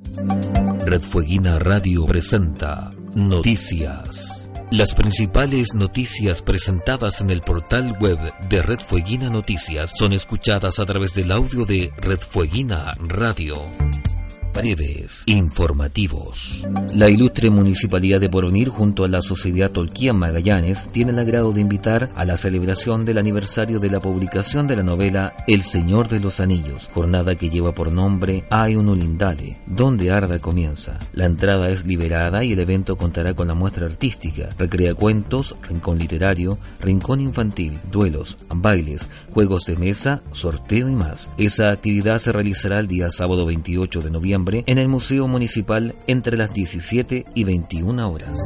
Red Fueguina Radio presenta Noticias. Las principales noticias presentadas en el portal web de Red Fueguina Noticias son escuchadas a través del audio de Red Fueguina Radio breves informativos. La ilustre Municipalidad de Porvenir junto a la Sociedad Tolkien Magallanes tiene el agrado de invitar a la celebración del aniversario de la publicación de la novela El Señor de los Anillos, jornada que lleva por nombre Hay un Ulindale, donde Arda comienza. La entrada es liberada y el evento contará con la muestra artística, recrea cuentos, rincón literario, rincón infantil, duelos, bailes, juegos de mesa, sorteo y más. Esa actividad se realizará el día sábado 28 de noviembre en el Museo Municipal entre las 17 y 21 horas.